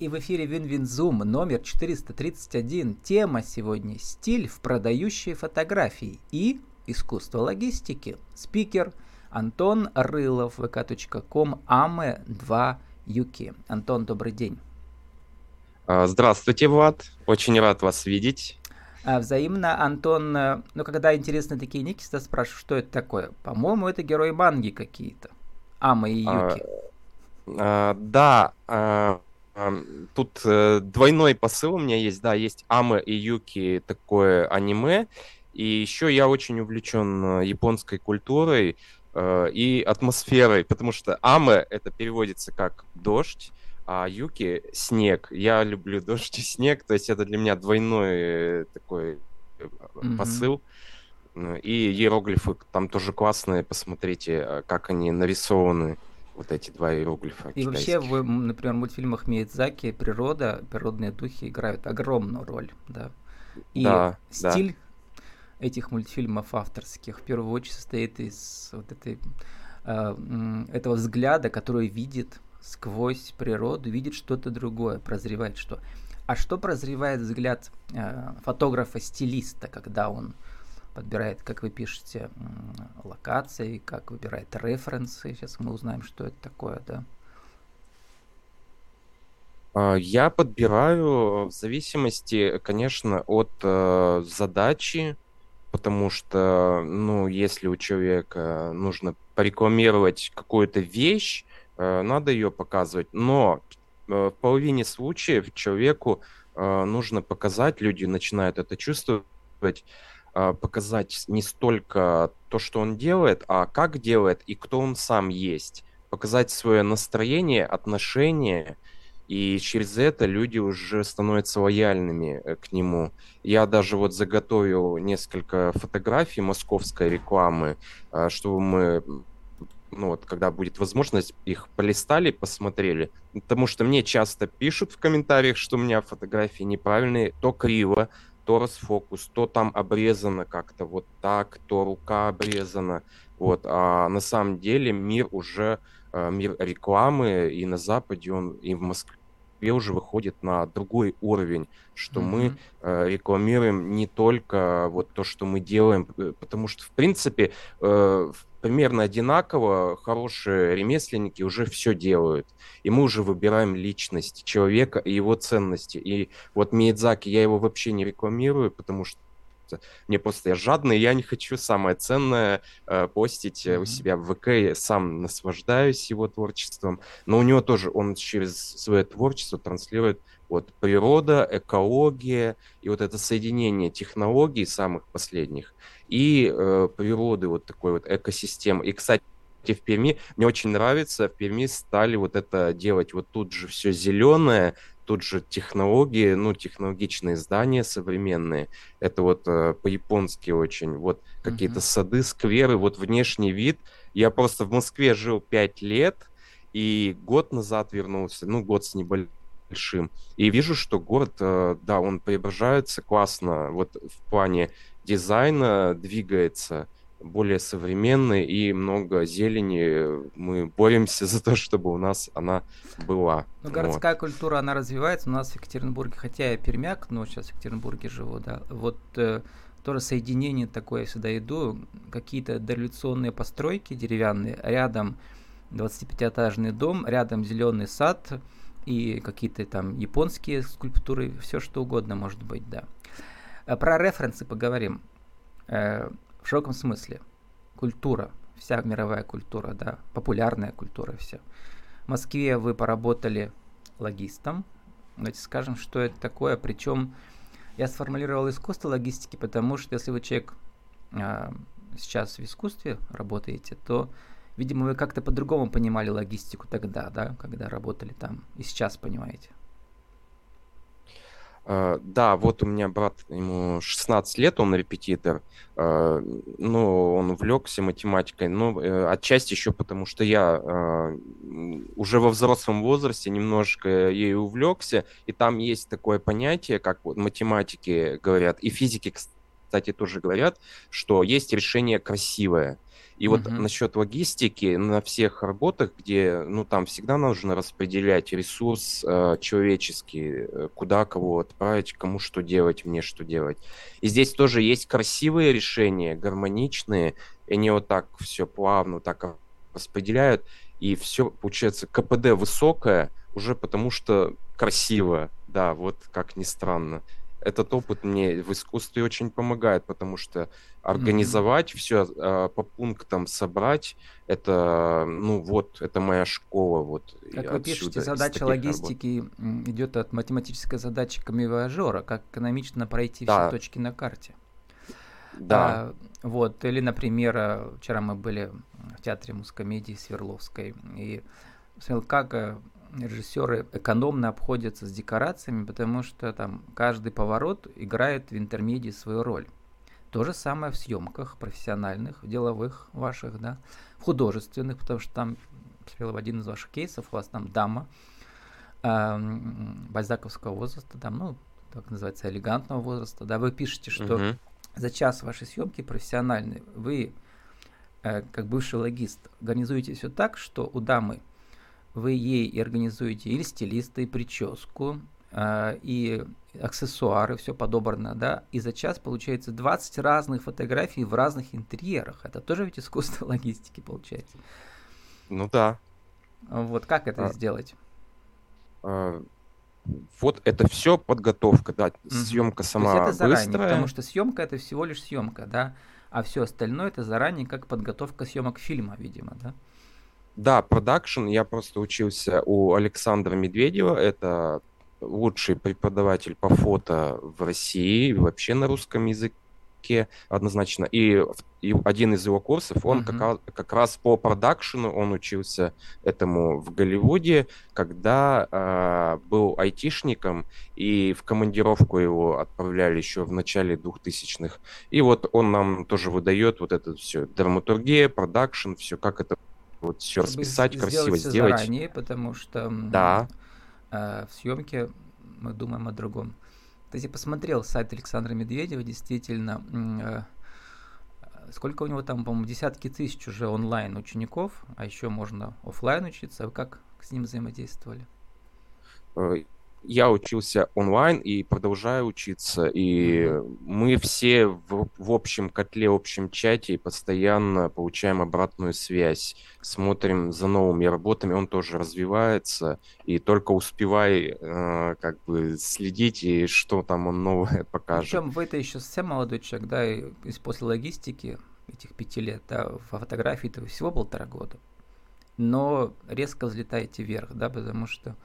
И в эфире WinWin Zoom номер 431. Тема сегодня «Стиль в продающей фотографии» и «Искусство логистики». Спикер Антон Рылов, vk.com, ame2yuki. Антон, добрый день. А, здравствуйте, Влад. Очень рад вас видеть. А, взаимно, Антон, э, ну, когда интересны такие ники, всегда спрашиваю, что это такое. По-моему, это герои манги какие-то. Ама и Юки. А, а, да, а, Тут э, двойной посыл у меня есть, да, есть Ама и Юки такое аниме, и еще я очень увлечен э, японской культурой э, и атмосферой, потому что Ама это переводится как дождь, а Юки снег. Я люблю дождь и снег, то есть это для меня двойной такой mm-hmm. посыл. И иероглифы там тоже классные, посмотрите, как они нарисованы вот эти два иероглифа. И вообще, в, например, в мультфильмах Миядзаки природа, природные духи играют огромную роль, да. И да, стиль да. этих мультфильмов авторских в первую очередь состоит из вот этой э, этого взгляда, который видит сквозь природу, видит что-то другое, прозревает что. А что прозревает взгляд э, фотографа-стилиста, когда он подбирает, как вы пишете, локации, как выбирает референсы. Сейчас мы узнаем, что это такое, да? А, я подбираю в зависимости, конечно, от э, задачи, потому что, ну, если у человека нужно порекламировать какую-то вещь, э, надо ее показывать. Но э, в половине случаев человеку э, нужно показать, люди начинают это чувствовать, показать не столько то, что он делает, а как делает и кто он сам есть. Показать свое настроение, отношение, и через это люди уже становятся лояльными э, к нему. Я даже вот заготовил несколько фотографий московской рекламы, а, чтобы мы ну вот, когда будет возможность, их полистали, посмотрели. Потому что мне часто пишут в комментариях, что у меня фотографии неправильные, то криво, то расфокус, то там обрезано как-то вот так, то рука обрезана. Вот. А на самом деле мир уже, э, мир рекламы и на Западе, он и в Москве уже выходит на другой уровень, что mm-hmm. мы э, рекламируем не только вот то, что мы делаем, потому что, в принципе, э, примерно одинаково хорошие ремесленники уже все делают. И мы уже выбираем личность человека и его ценности. И вот Миядзаки, я его вообще не рекламирую, потому что мне просто я жадный, я не хочу самое ценное э, постить mm-hmm. у себя в ВК, я сам наслаждаюсь его творчеством, но у него тоже, он через свое творчество транслирует вот природа, экология и вот это соединение технологий самых последних и э, природы вот такой вот экосистемы. И, кстати, в Перми мне очень нравится, в Перми стали вот это делать, вот тут же все зеленое, тут же технологии, ну, технологичные здания современные. Это вот э, по-японски очень. Вот какие-то mm-hmm. сады, скверы, вот внешний вид. Я просто в Москве жил пять лет, и год назад вернулся, ну, год с небольшим. И вижу, что город, э, да, он преображается классно, вот в плане дизайна двигается более современный и много зелени. Мы боремся за то, чтобы у нас она была. Ну, городская вот. культура, она развивается. У нас в Екатеринбурге, хотя я пермяк, но сейчас в Екатеринбурге живу, да. Вот э, тоже соединение такое я всегда иду. Какие-то дореволюционные постройки деревянные, рядом 25-этажный дом, рядом зеленый сад и какие-то там японские скульптуры, все что угодно может быть, да. Э, про референсы поговорим. Э, в широком смысле. Культура, вся мировая культура, да, популярная культура, все. В Москве вы поработали логистом. Давайте скажем, что это такое. Причем я сформулировал искусство логистики, потому что если вы человек э, сейчас в искусстве работаете, то, видимо, вы как-то по-другому понимали логистику тогда, да, когда работали там, и сейчас понимаете. Uh, да, вот у меня брат, ему 16 лет, он репетитор. Uh, ну, он увлекся математикой, но uh, отчасти еще потому, что я уже во взрослом возрасте немножко ей увлекся, и там есть такое понятие, как вот математики говорят, и физики, кстати, тоже говорят, что есть решение красивое. И вот насчет логистики на всех работах, где, ну, там всегда нужно распределять ресурс э, человеческий, э, куда кого отправить, кому что делать, мне что делать. И здесь тоже есть красивые решения, гармоничные, и они вот так все плавно так распределяют, и все, получается, КПД высокое, уже потому что красиво, да, вот как ни странно этот опыт мне в искусстве очень помогает, потому что организовать mm-hmm. все э, по пунктам собрать, это, ну вот, это моя школа. Вот, как вы пишете, задача логистики работ. идет от математической задачи камевояжера, как экономично пройти да. все точки на карте. Да. А, вот, или, например, э, вчера мы были в театре мускомедии Сверловской, и смотрел, как э, режиссеры экономно обходятся с декорациями, потому что там каждый поворот играет в интермедии свою роль. То же самое в съемках профессиональных, деловых ваших, да, в художественных, потому что там, в один из ваших кейсов, у вас там дама э, бальзаковского возраста, там, ну, так называется, элегантного возраста, да, вы пишете, что uh-huh. за час вашей съемки профессиональной вы, э, как бывший логист, организуете все так, что у дамы вы ей и организуете или стилиста, и прическу, э, и аксессуары, все подобрано, да, и за час получается 20 разных фотографий в разных интерьерах. Это тоже ведь искусство логистики получается. Ну да. Вот как это а, сделать? А, вот это все подготовка, да, угу. съемка сама То есть это заранее, быстрая. потому что съемка это всего лишь съемка, да, а все остальное это заранее как подготовка съемок фильма, видимо, да. Да, продакшн. Я просто учился у Александра Медведева. Это лучший преподаватель по фото в России, вообще на русском языке однозначно. И, и один из его курсов, он uh-huh. как, как раз по продакшену, он учился этому в Голливуде, когда э, был айтишником, и в командировку его отправляли еще в начале 2000-х. И вот он нам тоже выдает вот это все, драматургия, продакшн, все, как это вот все расписать, красиво сделать. заранее, потому что да. э, в съемке мы думаем о другом. Кстати, посмотрел сайт Александра Медведева, действительно, э, сколько у него там, по-моему, десятки тысяч уже онлайн учеников, а еще можно офлайн учиться. Вы как с ним взаимодействовали? Я учился онлайн и продолжаю учиться. И мы все в, в общем котле, в общем чате постоянно получаем обратную связь, смотрим за новыми работами, он тоже развивается, и только успевай э, как бы следить, и что там он новое покажет. Причем вы-то еще совсем молодой человек, да, и после логистики этих пяти лет, да, в фотографии это всего полтора года. Но резко взлетаете вверх, да, потому что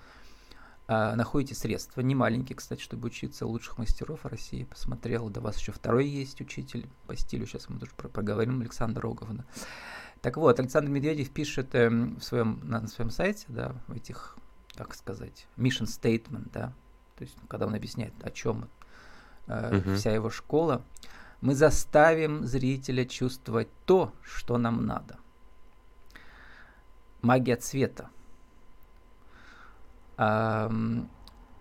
находите средства, не маленькие, кстати, чтобы учиться у лучших мастеров России. Посмотрел, до вас еще второй есть учитель по стилю, сейчас мы тоже проговорим, Александр Рогов. Да. Так вот, Александр Медведев пишет э, в своем, на, на своем сайте, да, в этих, как сказать, mission statement, да, то есть, когда он объясняет, о чем э, uh-huh. вся его школа, мы заставим зрителя чувствовать то, что нам надо. Магия цвета –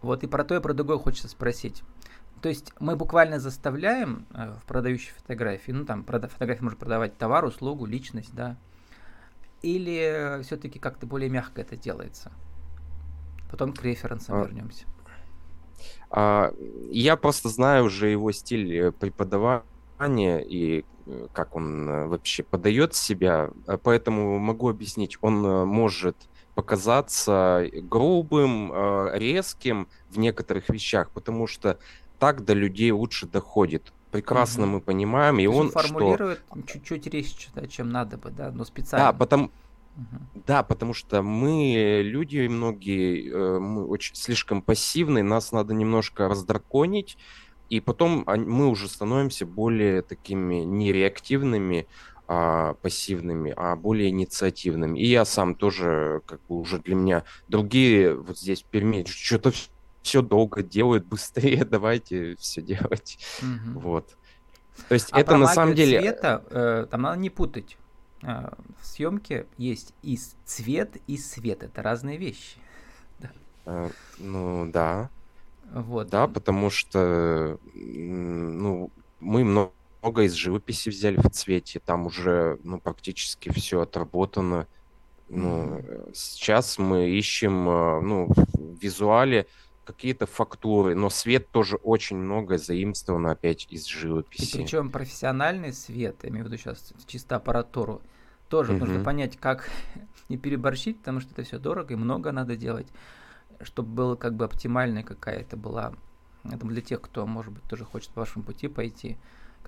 вот и про то, и про другое хочется спросить. То есть мы буквально заставляем э, в продающей фотографии, ну там фотография может продавать товар, услугу, личность, да, или все-таки как-то более мягко это делается? Потом к референсам а, вернемся. А, я просто знаю уже его стиль э, преподавания и э, как он вообще подает себя, поэтому могу объяснить. Он может показаться грубым, э, резким в некоторых вещах, потому что так до людей лучше доходит. Прекрасно угу. мы понимаем, и То он формулирует что... чуть-чуть резче, да, чем надо бы, да, но специально. Да, потому, Угу. Да, потому что мы, люди многие, э, мы очень слишком пассивны, нас надо немножко раздраконить, и потом мы уже становимся более такими нереактивными, а, пассивными, а более инициативными. И я сам тоже, как бы уже для меня, другие вот здесь в Перми что-то все долго делают, быстрее давайте все делать. Угу. Вот. То есть а это на самом деле... Цвета, э, там надо не путать. Э, в съемке есть и цвет, и свет. Это разные вещи. Э, ну да. Вот. Да, потому что ну, мы много много из живописи взяли в цвете, там уже ну, практически все отработано. Ну, mm-hmm. сейчас мы ищем э, ну, в визуале какие-то фактуры, но свет тоже очень много заимствовано опять из живописи. И причем профессиональный свет, я имею в виду сейчас чисто аппаратуру, тоже mm-hmm. нужно понять, как не переборщить, потому что это все дорого и много надо делать, чтобы было как бы оптимальная какая-то была. Это для тех, кто, может быть, тоже хочет по вашему пути пойти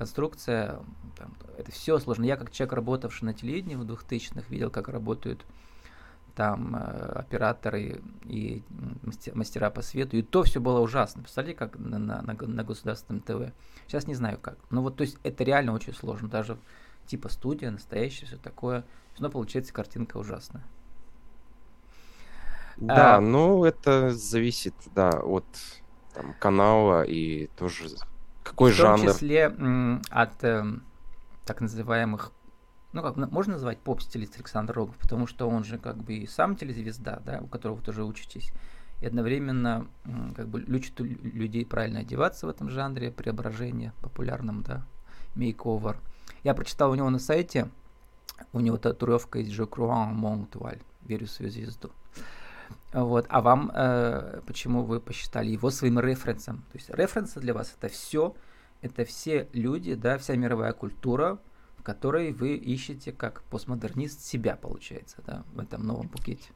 конструкция, там, это все сложно. Я как человек, работавший на телевидении в 2000-х, видел, как работают там э, операторы и мастера по свету, и то все было ужасно. Представляете, как на, на, на, государственном ТВ. Сейчас не знаю как. Ну вот, то есть это реально очень сложно. Даже типа студия, настоящая, все такое. Но получается картинка ужасная. Да, а, ну это зависит, да, от там, канала и тоже какой жанр? В том числе от э, так называемых, ну как можно назвать поп-стилист Александр Рогов, потому что он же как бы и сам телезвезда, да, у которого вы тоже учитесь, и одновременно как бы учит людей правильно одеваться в этом жанре, преображение популярном, да, мейковер. Я прочитал у него на сайте, у него татуировка из Je crois en mon верю в свою звезду. Вот. А вам э, почему вы посчитали его своим референсом? То есть референсы для вас это все, это все люди, да, вся мировая культура, в которой вы ищете как постмодернист себя, получается, да, в этом новом букете.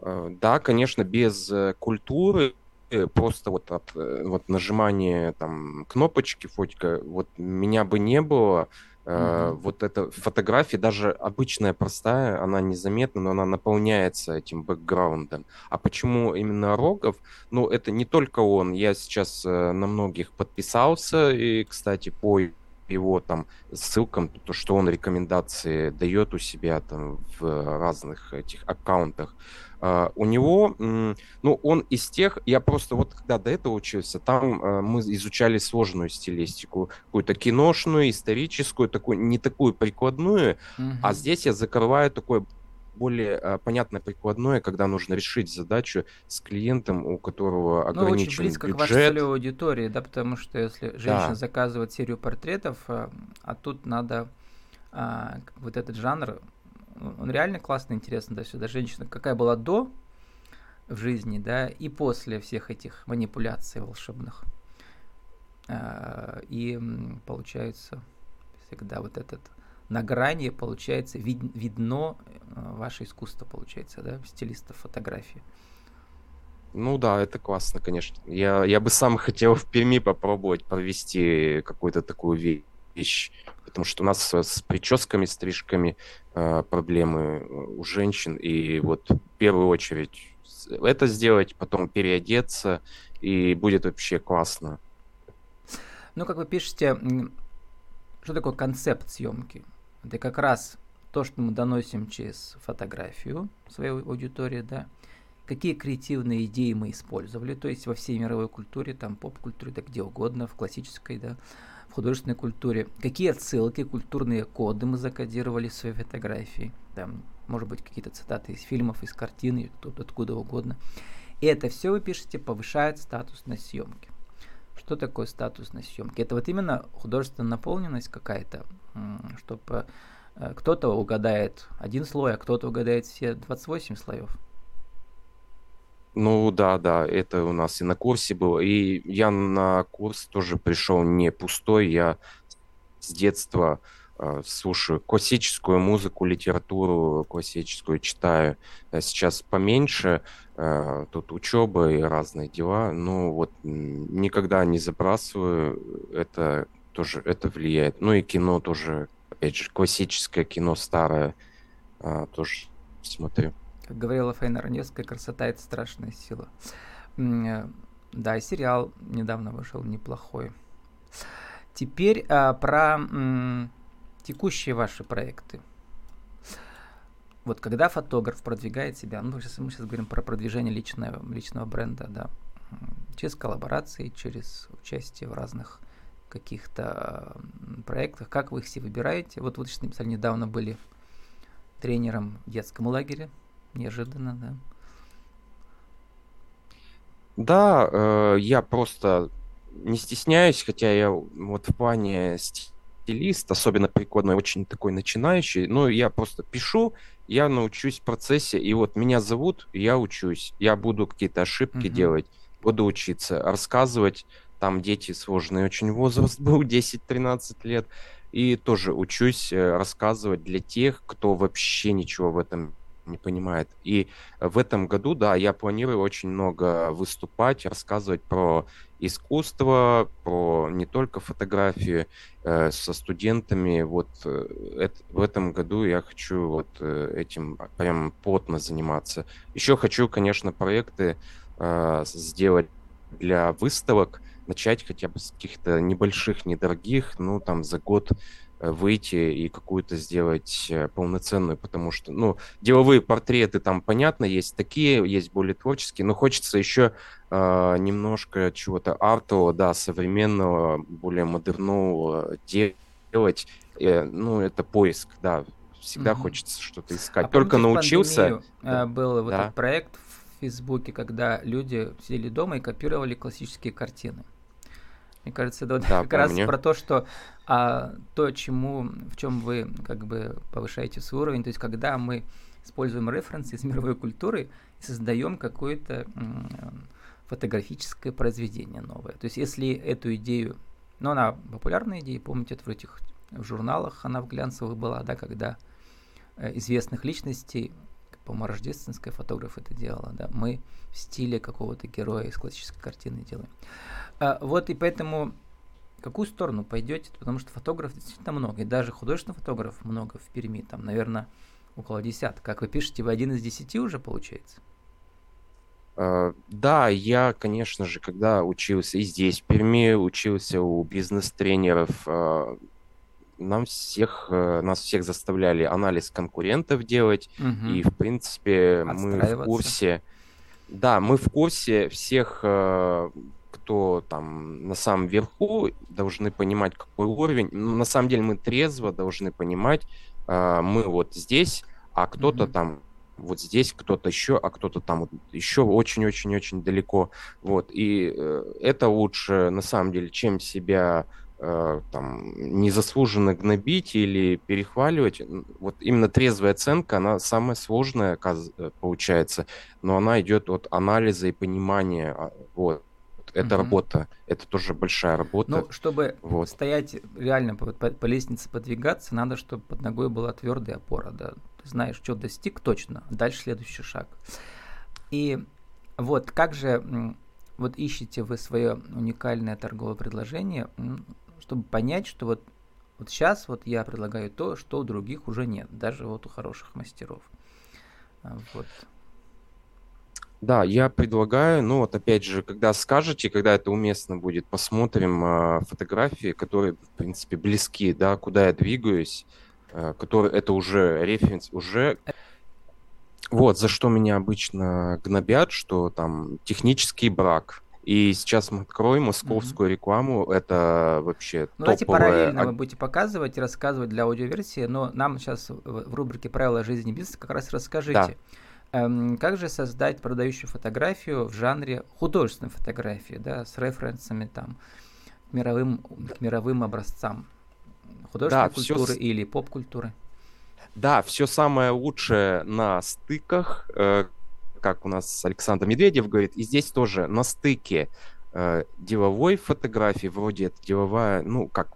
Э, да, конечно, без э, культуры э, просто вот от вот нажимания там кнопочки фотика вот меня бы не было Mm-hmm. Вот эта фотография, даже обычная, простая, она незаметна, но она наполняется этим бэкграундом. А почему именно Рогов? Ну, это не только он. Я сейчас э, на многих подписался, и, кстати, по его там ссылкам, то, что он рекомендации дает у себя там в разных этих аккаунтах. Uh, у него, ну, он из тех, я просто вот когда до этого учился, там uh, мы изучали сложную стилистику, какую-то киношную, историческую, такую, не такую прикладную, uh-huh. а здесь я закрываю такое более а, понятное прикладное, когда нужно решить задачу с клиентом, у которого ограничен ну, очень близко бюджет. к вашей целевой аудитории, да, потому что если женщина да. заказывает серию портретов, а, а тут надо а, вот этот жанр, он реально классно, интересно, да, сюда женщина, какая была до в жизни, да, и после всех этих манипуляций волшебных. А, и получается всегда вот этот на грани, получается, вид, видно э, ваше искусство, получается, да, стилистов фотографии. Ну да, это классно, конечно. Я, я бы сам хотел в Перми попробовать провести какую-то такую вещь, потому что у нас с прическами, стрижками э, проблемы у женщин, и вот в первую очередь это сделать, потом переодеться, и будет вообще классно. Ну, как вы пишете, что такое концепт съемки? Это как раз то, что мы доносим через фотографию своей аудитории, да, какие креативные идеи мы использовали, то есть во всей мировой культуре, там поп-культуре, да где угодно, в классической, да, в художественной культуре, какие отсылки, культурные коды мы закодировали в своей фотографии, там, может быть, какие-то цитаты из фильмов, из картин, откуда угодно. И это все вы пишете, повышает статус на съемке. Что такое статус на съемке? Это вот именно художественная наполненность какая-то, чтобы э, кто-то угадает один слой, а кто-то угадает все 28 слоев. Ну да, да, это у нас и на курсе было. И я на курс тоже пришел не пустой, я с детства э, слушаю классическую музыку, литературу классическую читаю. Сейчас поменьше, Э, тут учеба и разные дела. Ну вот никогда не забрасываю, это тоже это влияет. Ну и кино тоже, опять же, классическое кино старое а, тоже смотрю. Как говорила Фейна Раневская, красота это страшная сила. Э, да, сериал недавно вышел неплохой. Теперь а, про м, текущие ваши проекты вот когда фотограф продвигает себя, ну, сейчас, мы сейчас говорим про продвижение личного, личного бренда, да, через коллаборации, через участие в разных каких-то проектах, как вы их все выбираете. Вот вы написали, недавно были тренером в детском лагере, неожиданно, да. Да, э, я просто не стесняюсь, хотя я вот в плане стилист, особенно прикладной, очень такой начинающий, но я просто пишу, я научусь в процессе, и вот меня зовут, я учусь, я буду какие-то ошибки угу. делать, буду учиться, рассказывать, там дети сложный очень возраст был, 10-13 лет, и тоже учусь э, рассказывать для тех, кто вообще ничего в этом не понимает. И в этом году, да, я планирую очень много выступать, рассказывать про искусство, про не только фотографии э, со студентами. Вот э, в этом году я хочу вот э, этим прям плотно заниматься. Еще хочу, конечно, проекты э, сделать для выставок, начать хотя бы с каких-то небольших, недорогих, ну там за год выйти и какую-то сделать э, полноценную, потому что, ну, деловые портреты там, понятно, есть такие, есть более творческие, но хочется еще э, немножко чего-то артового, да, современного, более модернового делать. Э, ну, это поиск, да, всегда mm-hmm. хочется что-то искать. А Только научился... Пандемию, был вот да. этот проект в Фейсбуке, когда люди сидели дома и копировали классические картины. Мне кажется, это вот да, как помню. раз про то, что а, то, чему, в чем вы как бы повышаете свой уровень, то есть когда мы используем референсы из мировой культуры и создаем какое-то фотографическое произведение новое. То есть если эту идею, ну она популярная идея, помните, это в этих в журналах она в глянцевых была, да, когда э, известных личностей, по-моему, рождественская фотограф это делала, да, мы в стиле какого-то героя из классической картины делаем. А, вот и поэтому какую сторону пойдете, потому что фотографов действительно много, и даже художественных фотографов много в Перми, там, наверное, около десятка. Как вы пишете, вы один из десяти уже получается? Uh, да, я, конечно же, когда учился и здесь, в Перми, учился у бизнес-тренеров, uh, нам всех, uh, нас всех заставляли анализ конкурентов делать, угу. и, в принципе, мы в курсе, да, мы в курсе всех кто там на самом верху, должны понимать, какой уровень. Ну, на самом деле мы трезво должны понимать, э, мы вот здесь, а кто-то mm-hmm. там вот здесь, кто-то еще, а кто-то там вот еще очень-очень-очень далеко. Вот. И э, это лучше, на самом деле, чем себя э, там незаслуженно гнобить или перехваливать. Вот именно трезвая оценка, она самая сложная э, получается, но она идет от анализа и понимания. А, вот это угу. работа, это тоже большая работа. Ну, чтобы вот. стоять реально по, по, по лестнице подвигаться, надо, чтобы под ногой была твердая опора, да. Ты знаешь, что достиг точно, дальше следующий шаг. И вот как же вот ищете вы свое уникальное торговое предложение, чтобы понять, что вот, вот сейчас вот я предлагаю то, что у других уже нет, даже вот у хороших мастеров. А, вот. Да, я предлагаю, ну вот опять же, когда скажете, когда это уместно будет, посмотрим э, фотографии, которые, в принципе, близки, да, куда я двигаюсь, э, которые, это уже референс, уже... Вот, за что меня обычно гнобят, что там технический брак. И сейчас мы откроем московскую mm-hmm. рекламу, это вообще ну. Давайте параллельно вы будете показывать и рассказывать для аудиоверсии, но нам сейчас в рубрике «Правила жизни бизнеса» как раз расскажите. Да Эм, как же создать продающую фотографию в жанре художественной фотографии, да, с референсами там к мировым, к мировым образцам художественной да, культуры все... или поп-культуры? Да, все самое лучшее на стыках, э, как у нас Александр Медведев говорит, и здесь тоже на стыке э, деловой фотографии, вроде это деловая, ну, как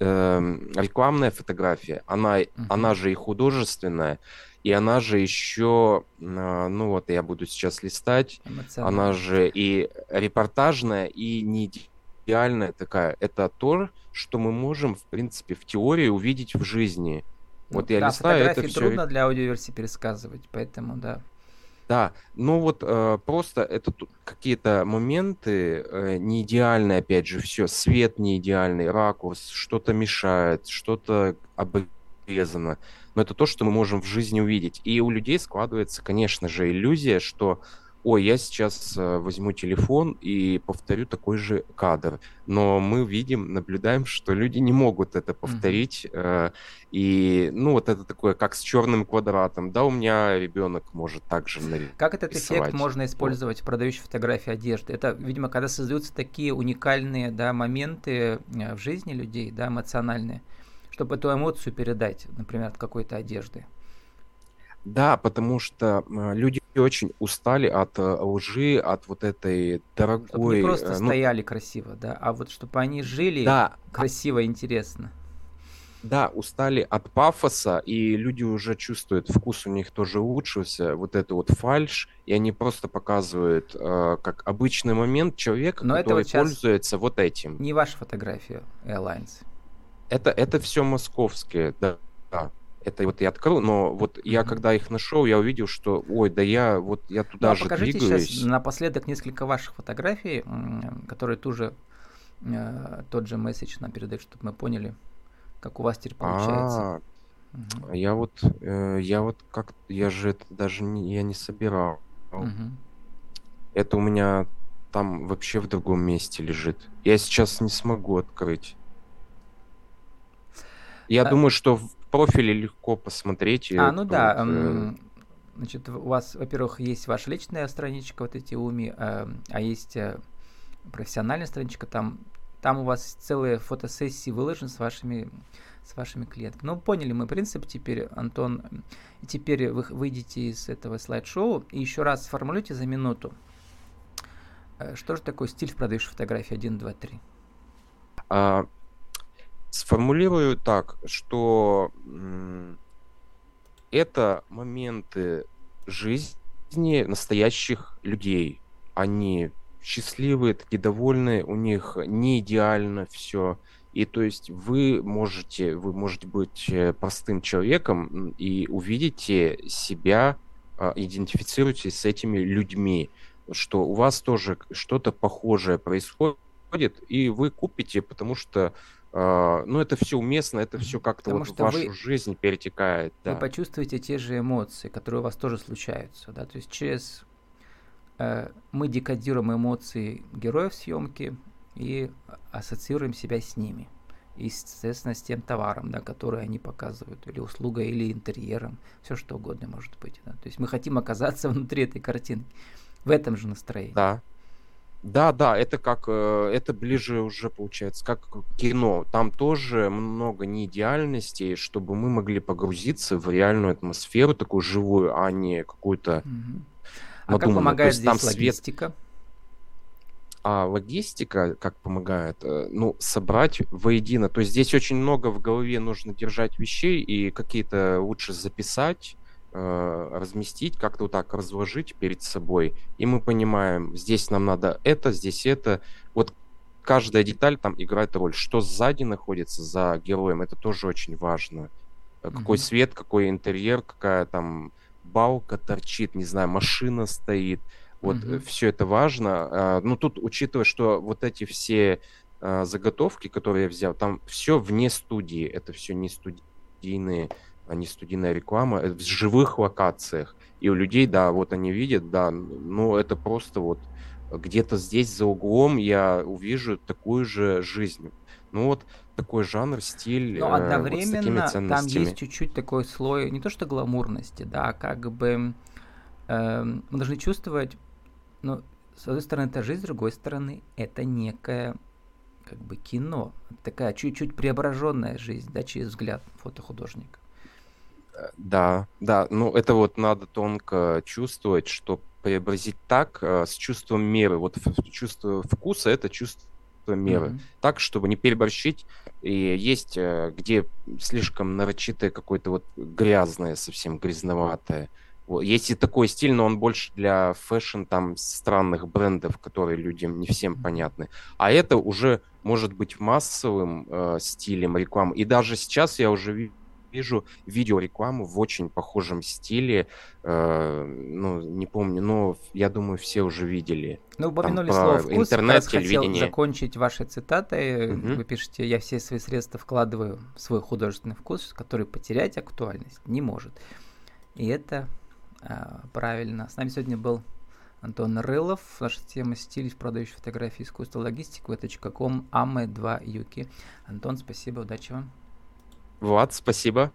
э, рекламная фотография, она, uh-huh. она же и художественная, и она же еще, а, ну вот я буду сейчас листать, она же и репортажная, и не идеальная такая. Это то, что мы можем, в принципе, в теории увидеть в жизни. Вот я да, листаю, это все... трудно для аудиоверсии пересказывать, поэтому да. Да, ну вот э, просто это какие-то моменты э, не идеальные, опять же, все, свет не идеальный, ракурс, что-то мешает, что-то обрезано но это то, что мы можем в жизни увидеть. И у людей складывается, конечно же, иллюзия, что ой, я сейчас э, возьму телефон и повторю такой же кадр. Но мы видим, наблюдаем, что люди не могут это повторить. Mm-hmm. И, ну, вот это такое, как с черным квадратом. Да, у меня ребенок может также нарисовать. Как этот эффект можно использовать в продающей фотографии одежды? Это, видимо, когда создаются такие уникальные да, моменты э, в жизни людей, да, эмоциональные, чтобы эту эмоцию передать, например, от какой-то одежды. Да, потому что э, люди очень устали от э, лжи, от вот этой дорогой... Чтобы не просто э, ну... стояли красиво, да, а вот чтобы они жили да. красиво интересно. Да, устали от пафоса, и люди уже чувствуют, вкус у них тоже улучшился, вот это вот фальш, и они просто показывают э, как обычный момент человека, Но который это вот пользуется вот этим. Не ваша фотография Airlines. Это, это все московские, да. да это вот я открыл, но вот я когда их нашел, я увидел, что, ой, да я вот я туда ну, а же покажите двигаюсь. сейчас напоследок несколько ваших фотографий, которые тоже э, тот же месседж нам передает, чтобы мы поняли, как у вас теперь получается. А, Я вот, э, я вот как, я же это даже не, я не собирал. Угу. Это у меня там вообще в другом месте лежит. Я сейчас не смогу открыть. Я а... думаю, что в профиле легко посмотреть. А, ну да. Вот, э... Значит, у вас, во-первых, есть ваша личная страничка, вот эти уми, э, а есть э, профессиональная страничка, там, там у вас целые фотосессии выложены с вашими с вашими клиентами. Ну, поняли мы принцип теперь, Антон. Теперь вы выйдете из этого слайд-шоу и еще раз сформулируйте за минуту. Э, что же такое стиль в продающей фотографии 1, 2, 3? А, Сформулирую так, что это моменты жизни настоящих людей. Они счастливые, такие довольные, у них не идеально все. И то есть вы можете, вы можете быть э, простым человеком и увидите себя, а, идентифицируйтесь с этими людьми, что у вас тоже что-то похожее происходит, и вы купите, потому что ну, это все уместно, это все как-то вот в вашу вы, жизнь перетекает. Да. Вы почувствуете те же эмоции, которые у вас тоже случаются, да, то есть через э, мы декодируем эмоции героев съемки и ассоциируем себя с ними. И, естественно, с тем товаром, да, который они показывают, или услугой, или интерьером, все что угодно может быть. Да. То есть мы хотим оказаться внутри этой картинки, в этом же настроении. Да, да, да, это как, э, это ближе уже получается, как кино. Там тоже много неидеальностей, чтобы мы могли погрузиться в реальную атмосферу, такую живую, а не какую-то угу. А как помогает здесь там логистика? Свет... А логистика, как помогает, э, ну, собрать воедино. То есть здесь очень много в голове нужно держать вещей и какие-то лучше записать, разместить, как-то вот так разложить перед собой, и мы понимаем, здесь нам надо это, здесь это. Вот каждая деталь там играет роль. Что сзади находится за героем, это тоже очень важно. Mm-hmm. Какой свет, какой интерьер, какая там балка торчит, не знаю, машина стоит. Вот mm-hmm. все это важно. А, ну тут, учитывая, что вот эти все заготовки, которые я взял, там все вне студии, это все не студийные а не студийная реклама, в живых локациях. И у людей, да, вот они видят, да, ну это просто вот где-то здесь за углом я увижу такую же жизнь. Ну вот такой жанр, стиль. Но одновременно вот там есть чуть-чуть такой слой, не то что гламурности, да, как бы э, мы должны чувствовать, ну, с одной стороны, это жизнь, с другой стороны, это некое как бы кино, такая чуть-чуть преображенная жизнь, да, через взгляд фотохудожника. Да, да, ну это вот надо тонко чувствовать, что преобразить так э, с чувством меры. Вот чувство вкуса это чувство меры. Mm-hmm. Так, чтобы не переборщить. И есть э, где слишком нарочитое какое-то вот грязное, совсем грязноватое. Есть и такой стиль, но он больше для fashion там странных брендов, которые людям не всем понятны. А это уже может быть массовым э, стилем рекламы. И даже сейчас я уже вижу видеорекламу в очень похожем стиле. Э, ну, не помню, но я думаю, все уже видели. Ну, упомянули слово «вкус». Интернет, телевидение. хотел закончить вашей цитатой. Угу. Вы пишете, я все свои средства вкладываю в свой художественный вкус, который потерять актуальность не может. И это а, правильно. С нами сегодня был Антон Рылов. Наша тема стилист, продающий фотографии искусства, логистику. Это .com, аме 2 юки. Антон, спасибо, удачи вам. Влад, спасибо.